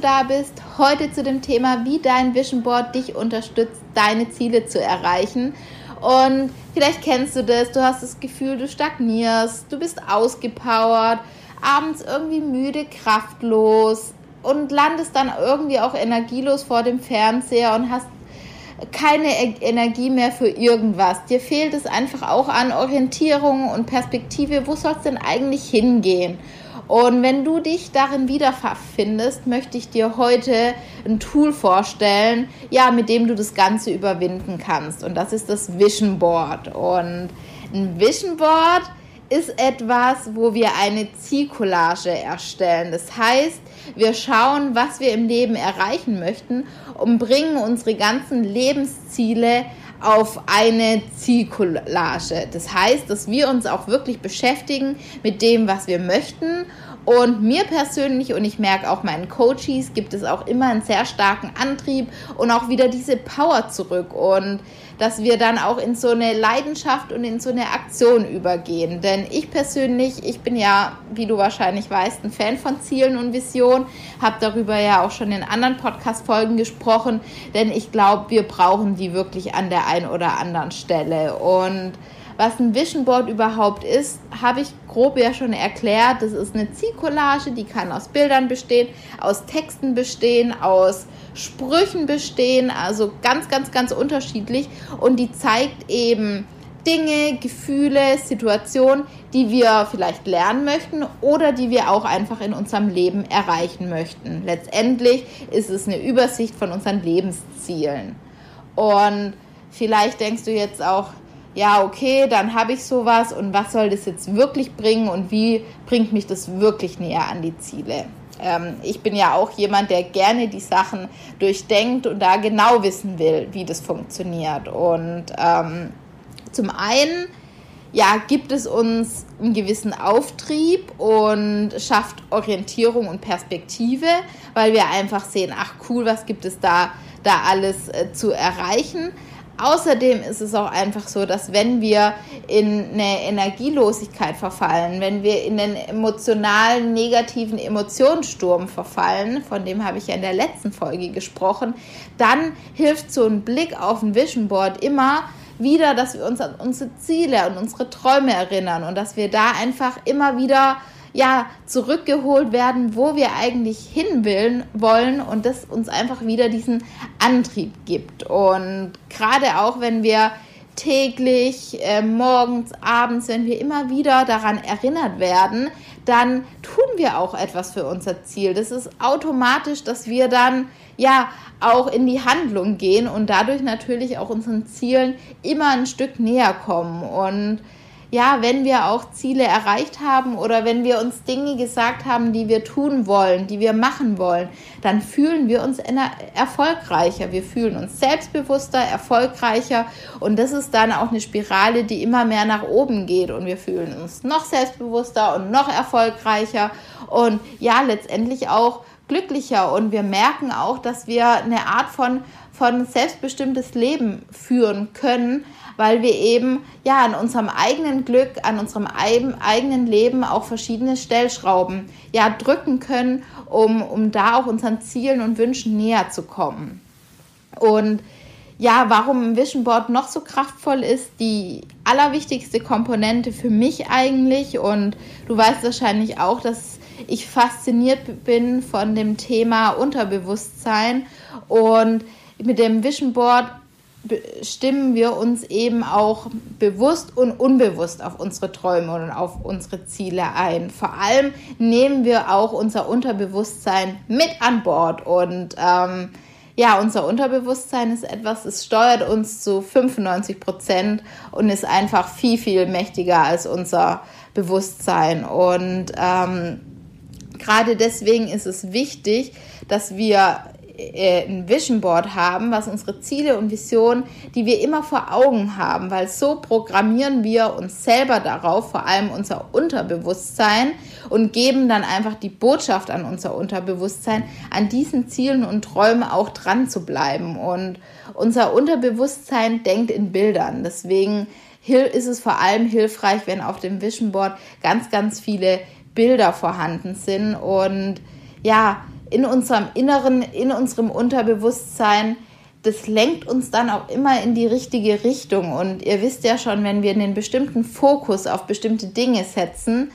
Da bist. Heute zu dem Thema, wie dein Vision Board dich unterstützt, deine Ziele zu erreichen. Und vielleicht kennst du das, du hast das Gefühl, du stagnierst, du bist ausgepowert, abends irgendwie müde, kraftlos und landest dann irgendwie auch energielos vor dem Fernseher und hast keine e- Energie mehr für irgendwas. Dir fehlt es einfach auch an Orientierung und Perspektive. Wo soll es denn eigentlich hingehen? Und wenn du dich darin wiederfindest, möchte ich dir heute ein Tool vorstellen, ja, mit dem du das Ganze überwinden kannst. Und das ist das Vision Board. Und ein Vision Board ist etwas, wo wir eine Zielcollage erstellen. Das heißt, wir schauen, was wir im Leben erreichen möchten und bringen unsere ganzen Lebensziele auf eine Zielcollage. Das heißt, dass wir uns auch wirklich beschäftigen mit dem, was wir möchten und mir persönlich und ich merke auch meinen Coaches gibt es auch immer einen sehr starken Antrieb und auch wieder diese Power zurück. Und dass wir dann auch in so eine Leidenschaft und in so eine Aktion übergehen. Denn ich persönlich, ich bin ja, wie du wahrscheinlich weißt, ein Fan von Zielen und Visionen, habe darüber ja auch schon in anderen Podcast-Folgen gesprochen, denn ich glaube, wir brauchen die wirklich an der einen oder anderen Stelle. Und was ein Vision Board überhaupt ist, habe ich grob ja schon erklärt. Das ist eine Zielcollage, die kann aus Bildern bestehen, aus Texten bestehen, aus Sprüchen bestehen, also ganz, ganz, ganz unterschiedlich. Und die zeigt eben Dinge, Gefühle, Situationen, die wir vielleicht lernen möchten oder die wir auch einfach in unserem Leben erreichen möchten. Letztendlich ist es eine Übersicht von unseren Lebenszielen. Und vielleicht denkst du jetzt auch, ja, okay, dann habe ich sowas und was soll das jetzt wirklich bringen und wie bringt mich das wirklich näher an die Ziele? Ähm, ich bin ja auch jemand, der gerne die Sachen durchdenkt und da genau wissen will, wie das funktioniert. Und ähm, zum einen, ja, gibt es uns einen gewissen Auftrieb und schafft Orientierung und Perspektive, weil wir einfach sehen, ach cool, was gibt es da, da alles äh, zu erreichen. Außerdem ist es auch einfach so, dass wenn wir in eine Energielosigkeit verfallen, wenn wir in den emotionalen, negativen Emotionssturm verfallen, von dem habe ich ja in der letzten Folge gesprochen, dann hilft so ein Blick auf ein Vision Board immer, wieder, dass wir uns an unsere Ziele und unsere Träume erinnern und dass wir da einfach immer wieder ja, zurückgeholt werden, wo wir eigentlich hin will, wollen und das uns einfach wieder diesen Antrieb gibt. Und gerade auch, wenn wir täglich, äh, morgens, abends, wenn wir immer wieder daran erinnert werden, dann tun wir auch etwas für unser Ziel. Das ist automatisch, dass wir dann ja auch in die Handlung gehen und dadurch natürlich auch unseren Zielen immer ein Stück näher kommen. Und ja, wenn wir auch Ziele erreicht haben oder wenn wir uns Dinge gesagt haben, die wir tun wollen, die wir machen wollen, dann fühlen wir uns erfolgreicher. Wir fühlen uns selbstbewusster, erfolgreicher und das ist dann auch eine Spirale, die immer mehr nach oben geht und wir fühlen uns noch selbstbewusster und noch erfolgreicher und ja, letztendlich auch glücklicher und wir merken auch, dass wir eine Art von, von selbstbestimmtes Leben führen können, weil wir eben ja an unserem eigenen Glück, an unserem eigenen Leben auch verschiedene Stellschrauben ja drücken können, um, um da auch unseren Zielen und Wünschen näher zu kommen. Und ja, warum ein Vision Board noch so kraftvoll ist, die allerwichtigste Komponente für mich eigentlich. Und du weißt wahrscheinlich auch, dass ich fasziniert bin von dem Thema Unterbewusstsein. Und mit dem Vision Board stimmen wir uns eben auch bewusst und unbewusst auf unsere Träume und auf unsere Ziele ein. Vor allem nehmen wir auch unser Unterbewusstsein mit an Bord und ähm, ja, unser Unterbewusstsein ist etwas, es steuert uns zu 95 Prozent und ist einfach viel, viel mächtiger als unser Bewusstsein. Und ähm, gerade deswegen ist es wichtig, dass wir äh, ein Vision Board haben, was unsere Ziele und Visionen, die wir immer vor Augen haben, weil so programmieren wir uns selber darauf, vor allem unser Unterbewusstsein und geben dann einfach die Botschaft an unser Unterbewusstsein, an diesen Zielen und Träumen auch dran zu bleiben. Und unser Unterbewusstsein denkt in Bildern. Deswegen ist es vor allem hilfreich, wenn auf dem Vision Board ganz, ganz viele Bilder vorhanden sind und ja, in unserem Inneren, in unserem Unterbewusstsein, das lenkt uns dann auch immer in die richtige Richtung. Und ihr wisst ja schon, wenn wir einen bestimmten Fokus auf bestimmte Dinge setzen,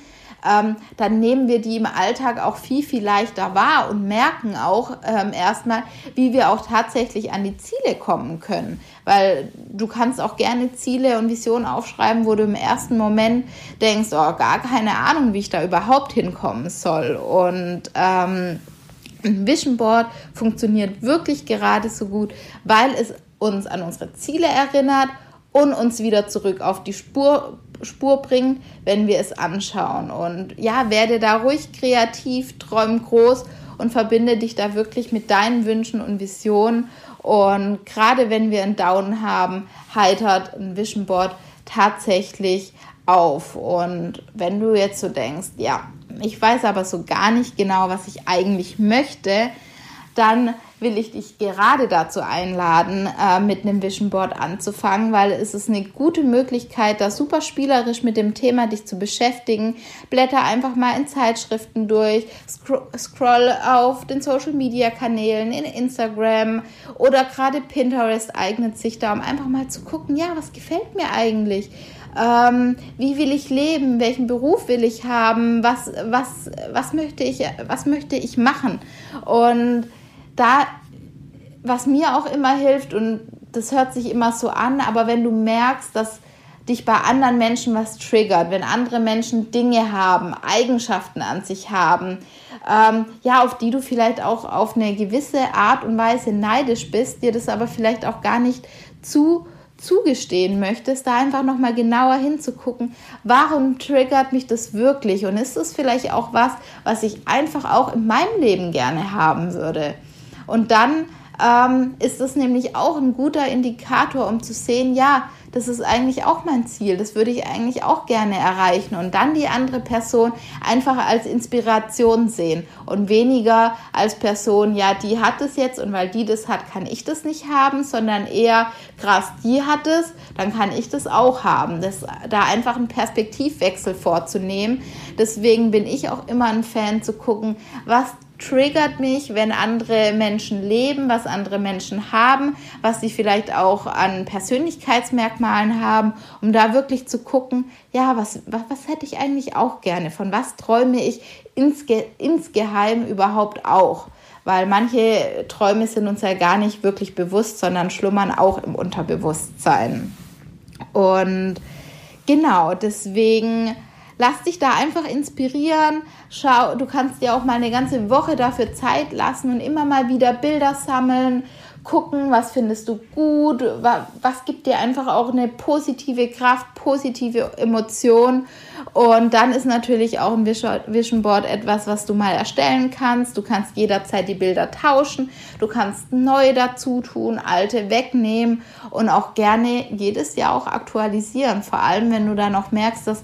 ähm, dann nehmen wir die im Alltag auch viel, viel leichter wahr und merken auch ähm, erstmal, wie wir auch tatsächlich an die Ziele kommen können. Weil du kannst auch gerne Ziele und Visionen aufschreiben, wo du im ersten Moment denkst, oh, gar keine Ahnung, wie ich da überhaupt hinkommen soll. Und ähm, ein Vision Board funktioniert wirklich gerade so gut, weil es uns an unsere Ziele erinnert und uns wieder zurück auf die Spur, Spur bringt, wenn wir es anschauen. Und ja, werde da ruhig kreativ, träum groß und verbinde dich da wirklich mit deinen Wünschen und Visionen. Und gerade wenn wir einen Down haben, heitert ein Vision Board tatsächlich auf. Und wenn du jetzt so denkst, ja, ich weiß aber so gar nicht genau, was ich eigentlich möchte, dann will ich dich gerade dazu einladen, äh, mit einem Vision Board anzufangen, weil es ist eine gute Möglichkeit, da super spielerisch mit dem Thema dich zu beschäftigen. Blätter einfach mal in Zeitschriften durch, scroll auf den Social Media Kanälen, in Instagram oder gerade Pinterest eignet sich da, um einfach mal zu gucken, ja, was gefällt mir eigentlich? Ähm, wie will ich leben, welchen Beruf will ich haben, was, was, was, möchte, ich, was möchte ich machen. Und da, was mir auch immer hilft, und das hört sich immer so an, aber wenn du merkst, dass dich bei anderen Menschen was triggert, wenn andere Menschen Dinge haben, Eigenschaften an sich haben, ähm, ja, auf die du vielleicht auch auf eine gewisse Art und Weise neidisch bist, dir das aber vielleicht auch gar nicht zu zugestehen möchtest, da einfach nochmal genauer hinzugucken, warum triggert mich das wirklich und ist es vielleicht auch was, was ich einfach auch in meinem Leben gerne haben würde. Und dann ähm, ist es nämlich auch ein guter Indikator, um zu sehen, ja, das ist eigentlich auch mein Ziel, das würde ich eigentlich auch gerne erreichen und dann die andere Person einfach als Inspiration sehen und weniger als Person, ja, die hat es jetzt und weil die das hat, kann ich das nicht haben, sondern eher, krass, die hat es, dann kann ich das auch haben. Das, da einfach einen Perspektivwechsel vorzunehmen. Deswegen bin ich auch immer ein Fan zu gucken, was triggert mich, wenn andere Menschen leben, was andere Menschen haben, was sie vielleicht auch an Persönlichkeitsmerkmalen haben, um da wirklich zu gucken, ja, was, was, was hätte ich eigentlich auch gerne, von was träume ich insge insgeheim überhaupt auch. Weil manche Träume sind uns ja gar nicht wirklich bewusst, sondern schlummern auch im Unterbewusstsein. Und genau, deswegen lass dich da einfach inspirieren. Schau, du kannst dir auch mal eine ganze Woche dafür Zeit lassen und immer mal wieder Bilder sammeln, gucken, was findest du gut, was gibt dir einfach auch eine positive Kraft, positive Emotion. Und dann ist natürlich auch ein Vision Board etwas, was du mal erstellen kannst. Du kannst jederzeit die Bilder tauschen, du kannst neue dazu tun, alte wegnehmen und auch gerne jedes Jahr auch aktualisieren. Vor allem, wenn du da noch merkst, dass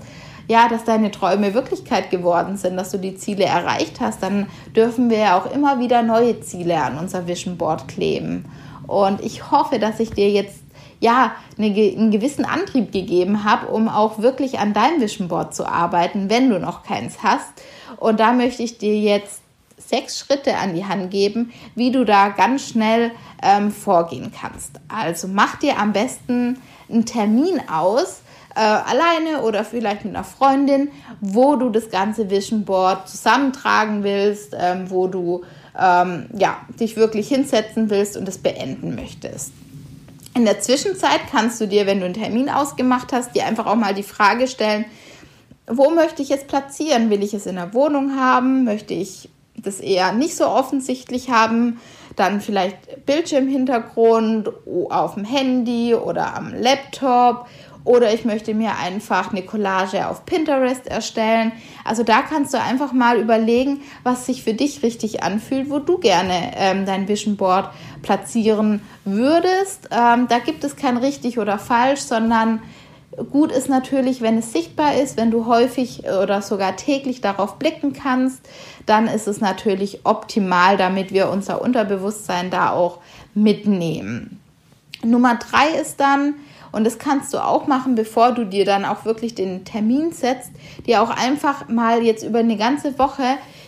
ja, dass deine Träume Wirklichkeit geworden sind, dass du die Ziele erreicht hast, dann dürfen wir ja auch immer wieder neue Ziele an unser Vision Board kleben. Und ich hoffe, dass ich dir jetzt ja eine, einen gewissen Antrieb gegeben habe, um auch wirklich an deinem Vision Board zu arbeiten, wenn du noch keins hast. Und da möchte ich dir jetzt sechs Schritte an die Hand geben, wie du da ganz schnell ähm, vorgehen kannst. Also mach dir am besten einen Termin aus, äh, alleine oder vielleicht mit einer Freundin, wo du das ganze Vision Board zusammentragen willst, ähm, wo du ähm, ja, dich wirklich hinsetzen willst und es beenden möchtest. In der Zwischenzeit kannst du dir, wenn du einen Termin ausgemacht hast, dir einfach auch mal die Frage stellen, wo möchte ich es platzieren? Will ich es in der Wohnung haben? Möchte ich das eher nicht so offensichtlich haben? Dann vielleicht Bildschirmhintergrund auf dem Handy oder am Laptop oder ich möchte mir einfach eine Collage auf Pinterest erstellen. Also da kannst du einfach mal überlegen, was sich für dich richtig anfühlt, wo du gerne ähm, dein Vision Board platzieren würdest. Ähm, da gibt es kein richtig oder falsch, sondern Gut ist natürlich, wenn es sichtbar ist, wenn du häufig oder sogar täglich darauf blicken kannst, dann ist es natürlich optimal, damit wir unser Unterbewusstsein da auch mitnehmen. Nummer drei ist dann, und das kannst du auch machen, bevor du dir dann auch wirklich den Termin setzt, dir auch einfach mal jetzt über eine ganze Woche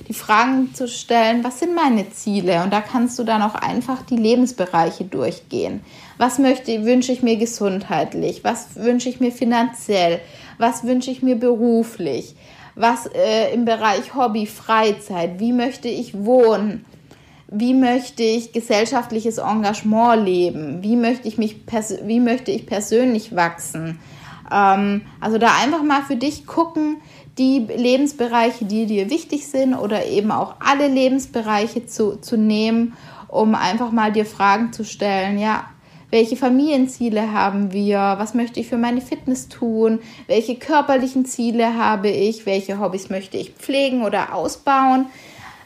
die Fragen zu stellen, was sind meine Ziele? Und da kannst du dann auch einfach die Lebensbereiche durchgehen. Was möchte, wünsche ich mir gesundheitlich? Was wünsche ich mir finanziell? Was wünsche ich mir beruflich? Was äh, im Bereich Hobby, Freizeit? Wie möchte ich wohnen? Wie möchte ich gesellschaftliches Engagement leben, wie möchte ich mich, wie möchte ich persönlich wachsen. Ähm, also da einfach mal für dich gucken, die Lebensbereiche, die dir wichtig sind oder eben auch alle Lebensbereiche zu, zu nehmen, um einfach mal dir Fragen zu stellen, ja, welche Familienziele haben wir, was möchte ich für meine Fitness tun, welche körperlichen Ziele habe ich, welche Hobbys möchte ich pflegen oder ausbauen.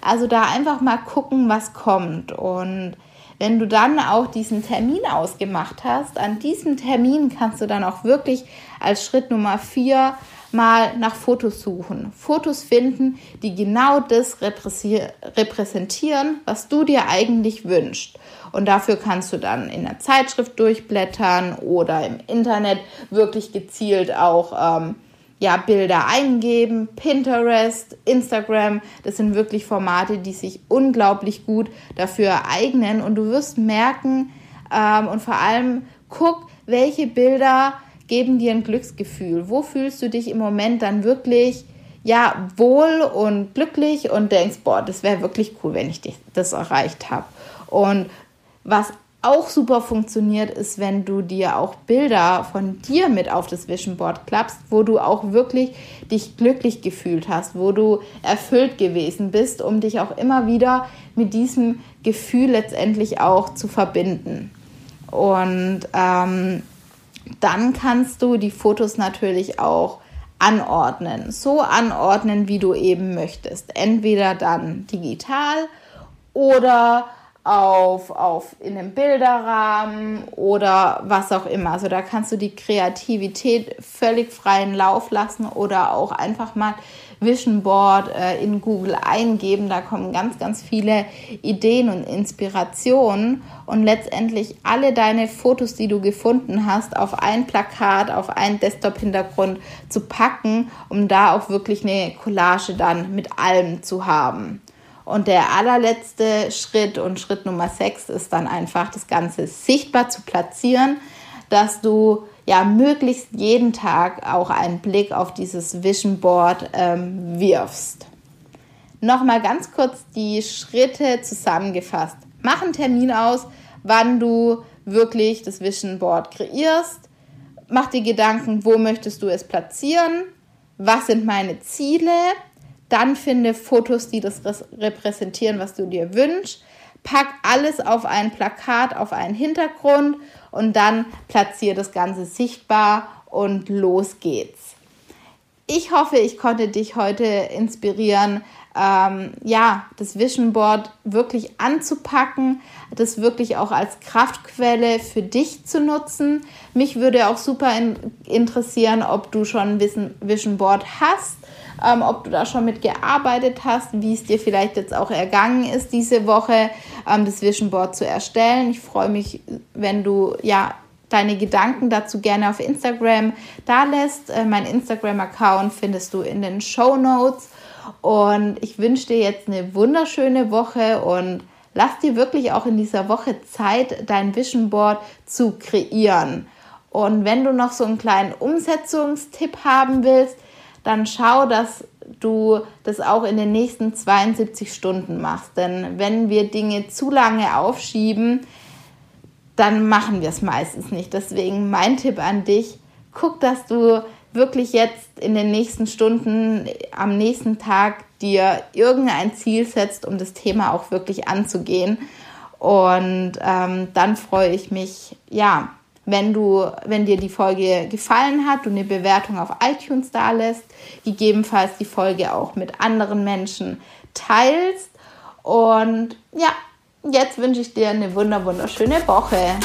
Also da einfach mal gucken, was kommt. Und wenn du dann auch diesen Termin ausgemacht hast, an diesem Termin kannst du dann auch wirklich als Schritt Nummer vier mal nach Fotos suchen. Fotos finden, die genau das repräsentieren, was du dir eigentlich wünschst. Und dafür kannst du dann in der Zeitschrift durchblättern oder im Internet wirklich gezielt auch ähm, ja, Bilder eingeben, Pinterest, Instagram, das sind wirklich Formate, die sich unglaublich gut dafür eignen und du wirst merken ähm, und vor allem guck, welche Bilder geben dir ein Glücksgefühl, wo fühlst du dich im Moment dann wirklich ja wohl und glücklich und denkst, boah, das wäre wirklich cool, wenn ich das erreicht habe. Und was auch super funktioniert, ist, wenn du dir auch Bilder von dir mit auf das Vision Board klappst, wo du auch wirklich dich glücklich gefühlt hast, wo du erfüllt gewesen bist, um dich auch immer wieder mit diesem Gefühl letztendlich auch zu verbinden. Und ähm, dann kannst du die Fotos natürlich auch anordnen, so anordnen, wie du eben möchtest. Entweder dann digital oder auf, auf in einem Bilderrahmen oder was auch immer. Also da kannst du die Kreativität völlig freien Lauf lassen oder auch einfach mal Vision Board äh, in Google eingeben. Da kommen ganz, ganz viele Ideen und Inspirationen und letztendlich alle deine Fotos, die du gefunden hast, auf ein Plakat, auf einen Desktop-Hintergrund zu packen, um da auch wirklich eine Collage dann mit allem zu haben. Und der allerletzte Schritt und Schritt Nummer sechs ist dann einfach das Ganze sichtbar zu platzieren, dass du ja möglichst jeden Tag auch einen Blick auf dieses Vision Board ähm, wirfst. Nochmal ganz kurz die Schritte zusammengefasst. Mach einen Termin aus, wann du wirklich das Vision Board kreierst. Mach dir Gedanken, wo möchtest du es platzieren? Was sind meine Ziele? Dann finde Fotos, die das repräsentieren, was du dir wünschst. Pack alles auf ein Plakat, auf einen Hintergrund und dann platziere das Ganze sichtbar und los geht's. Ich hoffe, ich konnte dich heute inspirieren, ähm, ja, das Vision Board wirklich anzupacken, das wirklich auch als Kraftquelle für dich zu nutzen. Mich würde auch super in interessieren, ob du schon ein Vision Board hast ähm, ob du da schon mit gearbeitet hast, wie es dir vielleicht jetzt auch ergangen ist, diese Woche ähm, das Vision Board zu erstellen. Ich freue mich, wenn du ja deine Gedanken dazu gerne auf Instagram da lässt. Äh, mein Instagram-Account findest du in den Show Notes. Und ich wünsche dir jetzt eine wunderschöne Woche und lass dir wirklich auch in dieser Woche Zeit, dein Vision Board zu kreieren. Und wenn du noch so einen kleinen Umsetzungstipp haben willst, dann schau, dass du das auch in den nächsten 72 Stunden machst. Denn wenn wir Dinge zu lange aufschieben, dann machen wir es meistens nicht. Deswegen mein Tipp an dich, guck, dass du wirklich jetzt in den nächsten Stunden, am nächsten Tag dir irgendein Ziel setzt, um das Thema auch wirklich anzugehen. Und ähm, dann freue ich mich, ja, wenn du, wenn dir die Folge gefallen hat, du eine Bewertung auf iTunes da lässt, gegebenenfalls die Folge auch mit anderen Menschen teilst. Und ja, jetzt wünsche ich dir eine wunder wunderschöne Woche.